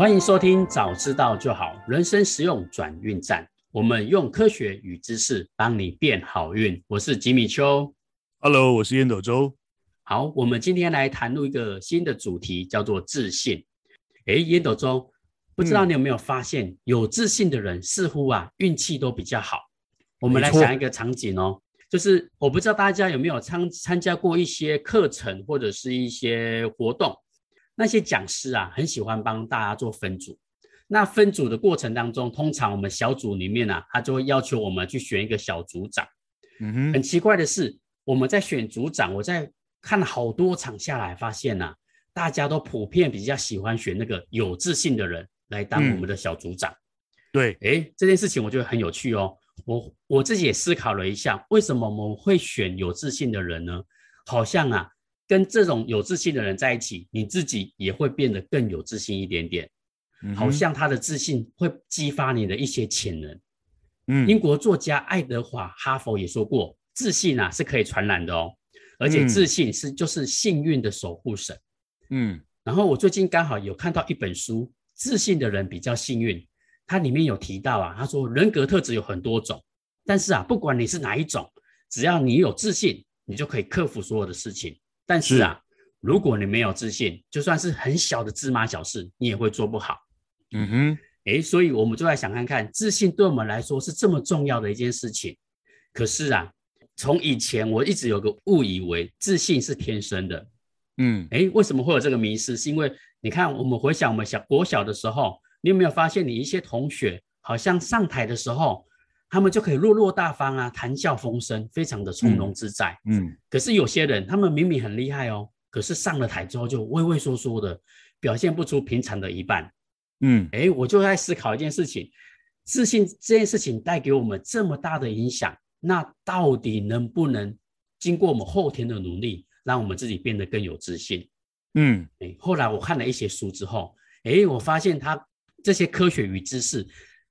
欢迎收听早知道就好，人生实用转运站。我们用科学与知识帮你变好运。我是吉米秋，Hello，我是烟斗周。好，我们今天来谈论一个新的主题，叫做自信。诶，烟斗周，不知道你有没有发现，嗯、有自信的人似乎啊运气都比较好。我们来想一个场景哦，就是我不知道大家有没有参参加过一些课程或者是一些活动。那些讲师啊，很喜欢帮大家做分组。那分组的过程当中，通常我们小组里面啊，他就会要求我们去选一个小组长。嗯哼。很奇怪的是，我们在选组长，我在看了好多场下来，发现呐、啊，大家都普遍比较喜欢选那个有自信的人来当我们的小组长。嗯、对，诶，这件事情我觉得很有趣哦。我我自己也思考了一下，为什么我们会选有自信的人呢？好像啊。跟这种有自信的人在一起，你自己也会变得更有自信一点点，嗯、好像他的自信会激发你的一些潜能。嗯，英国作家爱德华·哈佛也说过，自信啊是可以传染的哦，而且自信是就是幸运的守护神。嗯，然后我最近刚好有看到一本书，《自信的人比较幸运》，它里面有提到啊，他说人格特质有很多种，但是啊，不管你是哪一种，只要你有自信，你就可以克服所有的事情。但是啊，如果你没有自信，就算是很小的芝麻小事，你也会做不好。嗯哼，诶，所以我们就在想看看，自信对我们来说是这么重要的一件事情。可是啊，从以前我一直有个误以为自信是天生的。嗯，诶，为什么会有这个迷失？是因为你看，我们回想我们小国小的时候，你有没有发现，你一些同学好像上台的时候，他们就可以落落大方啊，谈笑风生，非常的从容自在。嗯，嗯，可是有些人，他们明明很厉害哦，可是上了台之后就畏畏缩缩的，表现不出平常的一半。嗯，哎，我就在思考一件事情：自信这件事情带给我们这么大的影响，那到底能不能经过我们后天的努力，让我们自己变得更有自信？嗯，哎，后来我看了一些书之后，哎，我发现他这些科学与知识。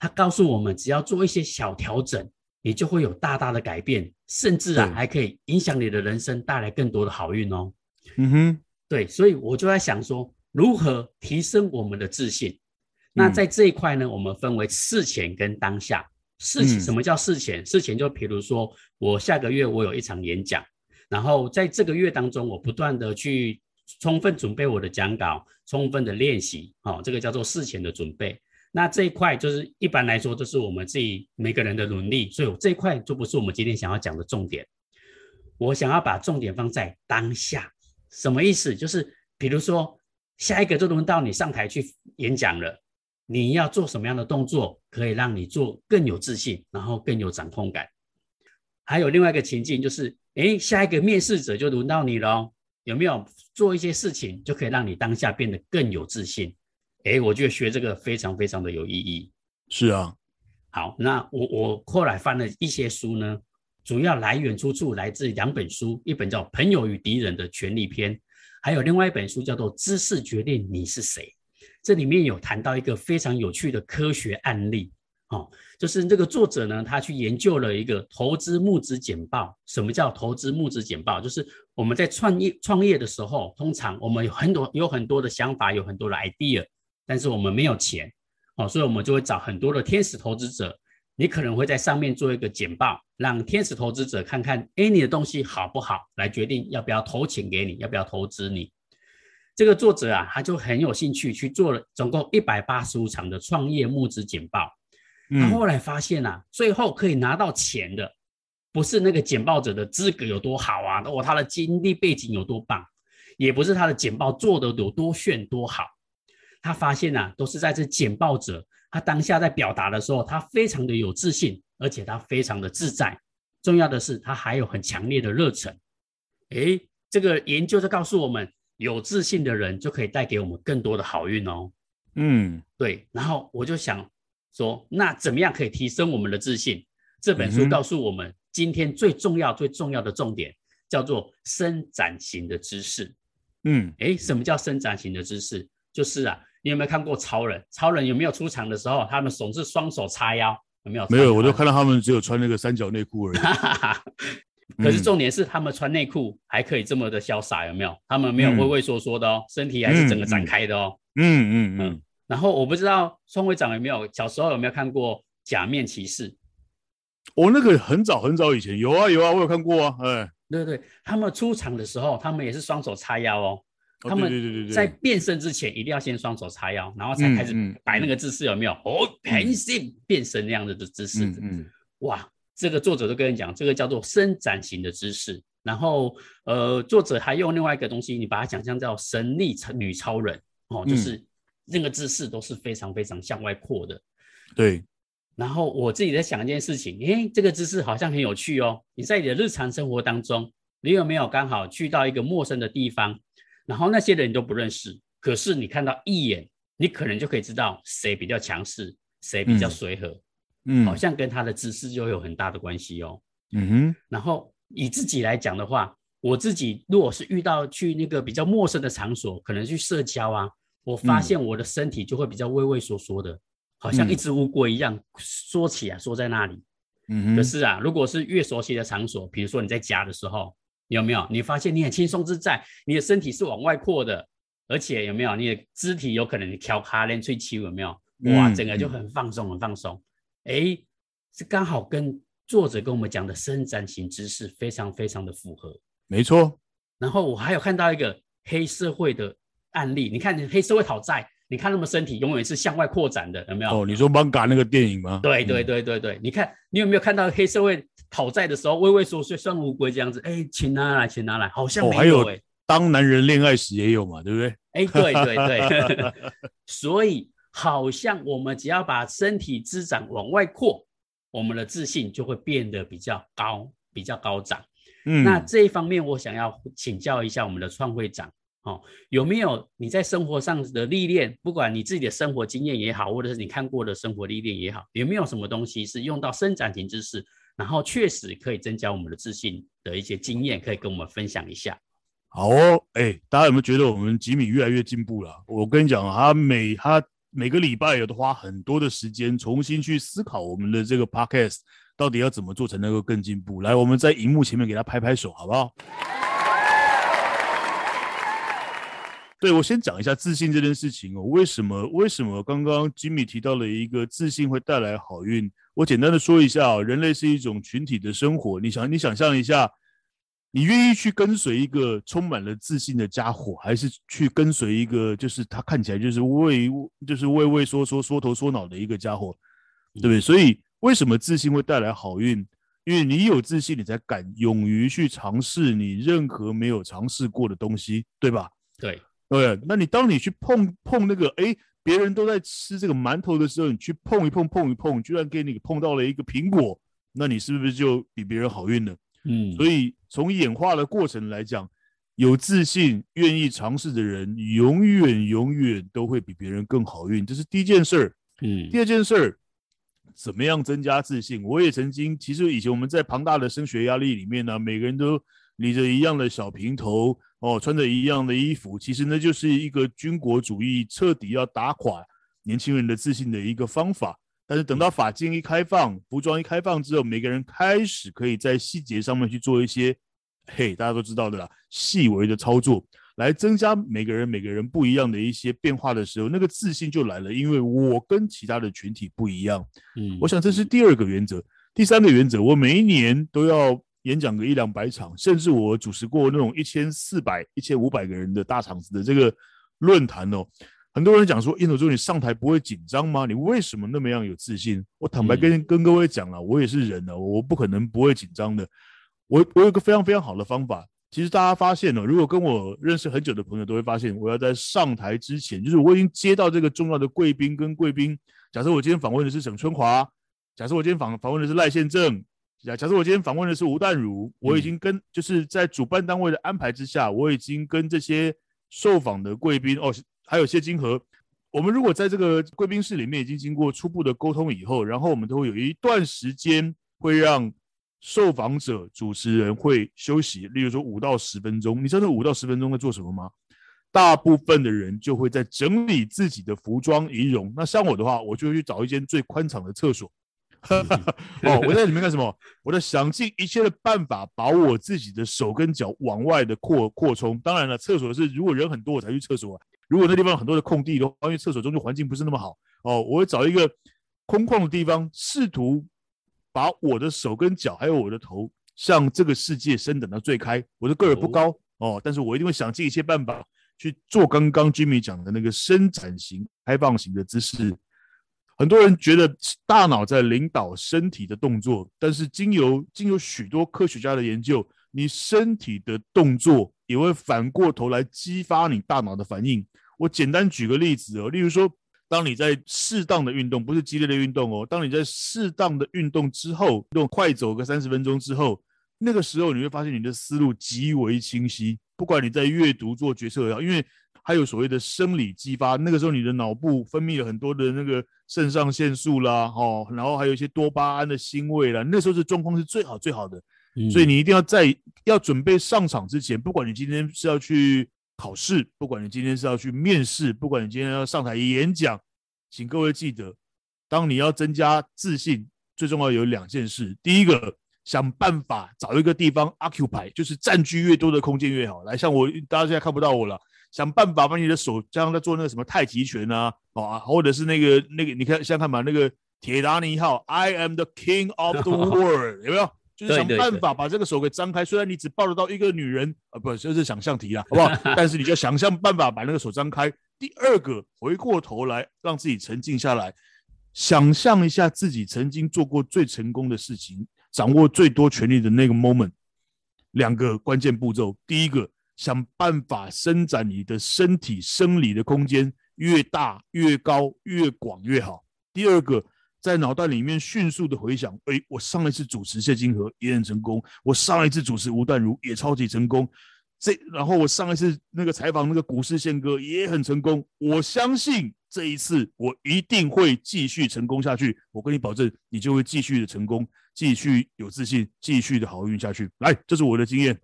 他告诉我们，只要做一些小调整，你就会有大大的改变，甚至啊，还可以影响你的人生，带来更多的好运哦。嗯哼，对，所以我就在想说，如何提升我们的自信？那在这一块呢，我们分为事前跟当下。事前，什么叫事前？事前就比如说，我下个月我有一场演讲，然后在这个月当中，我不断的去充分准备我的讲稿，充分的练习，哦，这个叫做事前的准备。那这一块就是一般来说，就是我们自己每个人的努力，所以这一块就不是我们今天想要讲的重点。我想要把重点放在当下，什么意思？就是比如说，下一个就轮到你上台去演讲了，你要做什么样的动作，可以让你做更有自信，然后更有掌控感。还有另外一个情境，就是，诶，下一个面试者就轮到你了，有没有做一些事情，就可以让你当下变得更有自信？哎，我觉得学这个非常非常的有意义。是啊，好，那我我后来翻了一些书呢，主要来源出处来自两本书，一本叫《朋友与敌人的权利篇》，还有另外一本书叫做《知识决定你是谁》。这里面有谈到一个非常有趣的科学案例，哦，就是这个作者呢，他去研究了一个投资募资简报。什么叫投资募资简报？就是我们在创业创业的时候，通常我们有很多有很多的想法，有很多的 idea。但是我们没有钱，哦，所以我们就会找很多的天使投资者。你可能会在上面做一个简报，让天使投资者看看，哎，你的东西好不好，来决定要不要投钱给你，要不要投资你。这个作者啊，他就很有兴趣去做了总共一百八十五场的创业募资简报。他后来发现啊，最后可以拿到钱的，不是那个简报者的资格有多好啊，哦，他的经历背景有多棒，也不是他的简报做的有多炫多好。他发现啊，都是在这简报者，他当下在表达的时候，他非常的有自信，而且他非常的自在。重要的是，他还有很强烈的热忱。诶，这个研究就告诉我们，有自信的人就可以带给我们更多的好运哦。嗯，对。然后我就想说，那怎么样可以提升我们的自信？这本书告诉我们，今天最重要、最重要的重点叫做伸展型的姿势。嗯，诶，什么叫伸展型的姿势？就是啊。你有没有看过超人？超人有没有出场的时候，他们总是双手叉腰？有没有？没有，我就看到他们只有穿那个三角内裤而已。可是重点是，他们穿内裤还可以这么的潇洒，有没有？他们没有畏畏缩缩的哦，嗯、身体还是整个展开的哦。嗯嗯嗯。然后我不知道宋会长有没有小时候有没有看过假面骑士？我那个很早很早以前有啊有啊，我有看过啊，哎，对对，他们出场的时候，他们也是双手叉腰哦。哦他们在变身之前，一定要先双手叉腰，然后才开始摆那个姿势，有没有？哦，变身变身那样子的姿势。嗯嗯，哇，这个作者都跟你讲，这个叫做伸展型的姿势。然后，呃，作者还用另外一个东西，你把它想象叫神力女超人哦，就是那个姿势都是非常非常向外扩的。对。然后我自己在想一件事情，诶，这个姿势好像很有趣哦。你在你的日常生活当中，你有没有刚好去到一个陌生的地方，然后那些人你都不认识，可是你看到一眼，你可能就可以知道谁比较强势，谁比较随和，嗯，好像跟他的姿势就有很大的关系哦。嗯哼。然后以自己来讲的话，我自己如果是遇到去那个比较陌生的场所，可能去社交啊，我发现我的身体就会比较畏畏缩缩的。好像一只乌龟一样缩起来，缩在那里。嗯，可是啊，如果是越熟悉的场所，比如说你在家的时候，有没有？你发现你很轻松自在，你的身体是往外扩的，而且有没有？你的肢体有可能翘卡练吹球，有没有？哇，整个就很放松，很放松。哎，是刚好跟作者跟我们讲的伸展型姿势非常非常的符合。没错。然后我还有看到一个黑社会的案例，你看黑社会讨债。你看他们身体永远是向外扩展的，有没有？哦，你说漫嘎那个电影吗？对对对对对，嗯、你看你有没有看到黑社会讨债的时候畏畏缩缩，像乌龟这样子？哎，钱拿来，钱拿来，好像没有、欸。哦，还有当男人恋爱时也有嘛，对不对？哎，对对对，所以好像我们只要把身体滋长往外扩，我们的自信就会变得比较高，比较高涨。嗯，那这一方面我想要请教一下我们的创会长。哦，有没有你在生活上的历练？不管你自己的生活经验也好，或者是你看过的生活历练也好，有没有什么东西是用到伸展型知识，然后确实可以增加我们的自信的一些经验，可以跟我们分享一下？好哦，哎，大家有没有觉得我们吉米越来越进步了？我跟你讲，他每他每个礼拜有都花很多的时间重新去思考我们的这个 podcast 到底要怎么做才能够更进步。来，我们在荧幕前面给他拍拍手，好不好？对，我先讲一下自信这件事情哦。为什么？为什么刚刚吉米提到了一个自信会带来好运？我简单的说一下哦，人类是一种群体的生活。你想，你想象一下，你愿意去跟随一个充满了自信的家伙，还是去跟随一个就是他看起来就是畏就是畏畏缩缩、缩头缩脑的一个家伙，对不对？所以，为什么自信会带来好运？因为你有自信，你才敢勇于去尝试你任何没有尝试过的东西，对吧？对。对，那你当你去碰碰那个，哎，别人都在吃这个馒头的时候，你去碰一碰，碰一碰，居然给你碰到了一个苹果，那你是不是就比别人好运了？嗯，所以从演化的过程来讲，有自信、愿意尝试的人，永远永远都会比别人更好运，这是第一件事儿。嗯，第二件事儿，怎么样增加自信？我也曾经，其实以前我们在庞大的升学压力里面呢，每个人都理着一样的小平头。哦，穿着一样的衣服，其实呢就是一个军国主义彻底要打垮年轻人的自信的一个方法。但是等到法禁一开放，服装一开放之后，每个人开始可以在细节上面去做一些，嘿，大家都知道的啦，细微的操作，来增加每个人每个人不一样的一些变化的时候，那个自信就来了。因为我跟其他的群体不一样。嗯，我想这是第二个原则。第三个原则，我每一年都要。演讲个一两百场，甚至我主持过那种一千四百、一千五百个人的大场子的这个论坛哦。很多人讲说，烟斗周你上台不会紧张吗？你为什么那么样有自信？我坦白跟、嗯、跟各位讲了，我也是人呢，我不可能不会紧张的。我我有一个非常非常好的方法，其实大家发现了，如果跟我认识很久的朋友都会发现，我要在上台之前，就是我已经接到这个重要的贵宾跟贵宾。假设我今天访问的是沈春华，假设我今天访访问的是赖宪政。假假设我今天访问的是吴淡如，我已经跟就是在主办单位的安排之下，我已经跟这些受访的贵宾哦，还有谢金河，我们如果在这个贵宾室里面已经经过初步的沟通以后，然后我们都会有一段时间会让受访者、主持人会休息，例如说五到十分钟。你知道那五到十分钟在做什么吗？大部分的人就会在整理自己的服装仪容。那像我的话，我就会去找一间最宽敞的厕所。哦，我在里面干什么？我在想尽一切的办法，把我自己的手跟脚往外的扩扩充。当然了，厕所是如果人很多我才去厕所，如果那地方有很多的空地的话，因为厕所中就环境不是那么好哦，我会找一个空旷的地方，试图把我的手跟脚还有我的头向这个世界伸展到最开。我的个儿不高哦，哦，但是我一定会想尽一切办法去做刚刚 Jimmy 讲的那个伸展型、开放型的姿势。很多人觉得大脑在领导身体的动作，但是经由经由许多科学家的研究，你身体的动作也会反过头来激发你大脑的反应。我简单举个例子哦，例如说，当你在适当的运动，不是激烈的运动哦，当你在适当的运动之后，用快走个三十分钟之后，那个时候你会发现你的思路极为清晰。不管你在阅读做决策也好，因为还有所谓的生理激发，那个时候你的脑部分泌了很多的那个肾上腺素啦，哦，然后还有一些多巴胺的欣慰啦，那时候是状况是最好最好的。嗯。所以你一定要在要准备上场之前，不管你今天是要去。考试，不管你今天是要去面试，不管你今天要上台演讲，请各位记得，当你要增加自信，最重要有两件事。第一个，想办法找一个地方 occupy，就是占据越多的空间越好。来，像我，大家现在看不到我了，想办法把你的手像在做那个什么太极拳啊，啊，或者是那个那个，你看，现在看嘛，那个铁达尼号，I am the king of the world，有没有？就是想办法把这个手给张开，虽然你只抱得到一个女人，啊，不，就是想象题啦，好不好？但是你就想象办法把那个手张开。第二个，回过头来让自己沉静下来，想象一下自己曾经做过最成功的事情，掌握最多权力的那个 moment。两个关键步骤：第一个，想办法伸展你的身体生理的空间，越大越高越广越好。第二个。在脑袋里面迅速的回想，哎，我上一次主持谢金河也很成功，我上一次主持吴淡如也超级成功，这然后我上一次那个采访那个股市宪哥也很成功，我相信这一次我一定会继续成功下去，我跟你保证，你就会继续的成功，继续有自信，继续的好运下去。来，这是我的经验。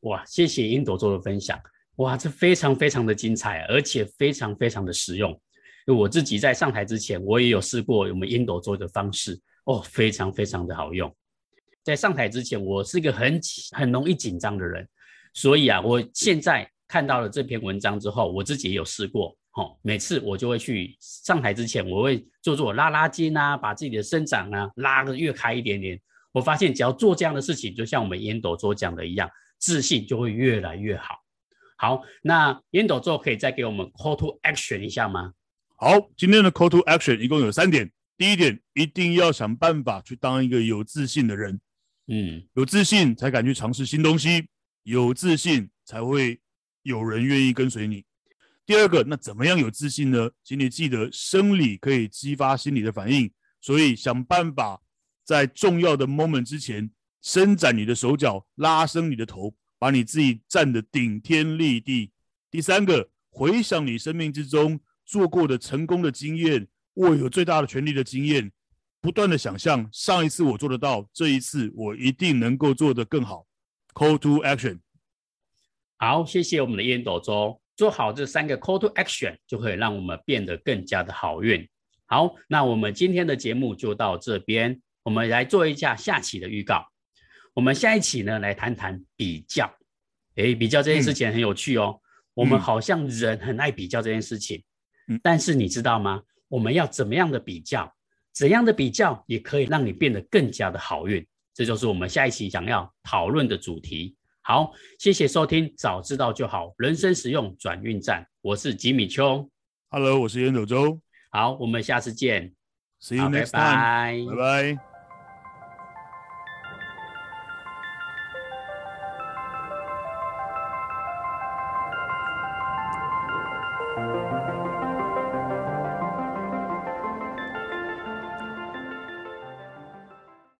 哇，谢谢英朵做的分享，哇，这非常非常的精彩，而且非常非常的实用。我自己在上台之前，我也有试过我们英朵做的方式哦，非常非常的好用。在上台之前，我是一个很很容易紧张的人，所以啊，我现在看到了这篇文章之后，我自己也有试过。哦，每次我就会去上台之前，我会做做拉拉筋啊，把自己的生长啊拉得越开一点点。我发现只要做这样的事情，就像我们烟斗周讲的一样，自信就会越来越好。好，那烟斗周可以再给我们 call to action 一下吗？好，今天的 call to action 一共有三点。第一点，一定要想办法去当一个有自信的人。嗯，有自信才敢去尝试新东西，有自信才会有人愿意跟随你。第二个，那怎么样有自信呢？请你记得，生理可以激发心理的反应，所以想办法在重要的 moment 之前，伸展你的手脚，拉伸你的头，把你自己站得顶天立地。第三个，回想你生命之中。做过的成功的经验，握有最大的权力的经验，不断的想象上一次我做得到，这一次我一定能够做得更好。Call to action。好，谢谢我们的烟斗周，做好这三个 Call to action，就可以让我们变得更加的好运。好，那我们今天的节目就到这边，我们来做一下下期的预告。我们下一期呢，来谈谈比较。诶，比较这件事情很有趣哦。嗯、我们好像人很爱比较这件事情。但是你知道吗？我们要怎么样的比较？怎样的比较也可以让你变得更加的好运？这就是我们下一期想要讨论的主题。好，谢谢收听，早知道就好，人生实用转运站。我是吉米秋，Hello，我是烟斗周。好，我们下次见，See you next time，拜拜。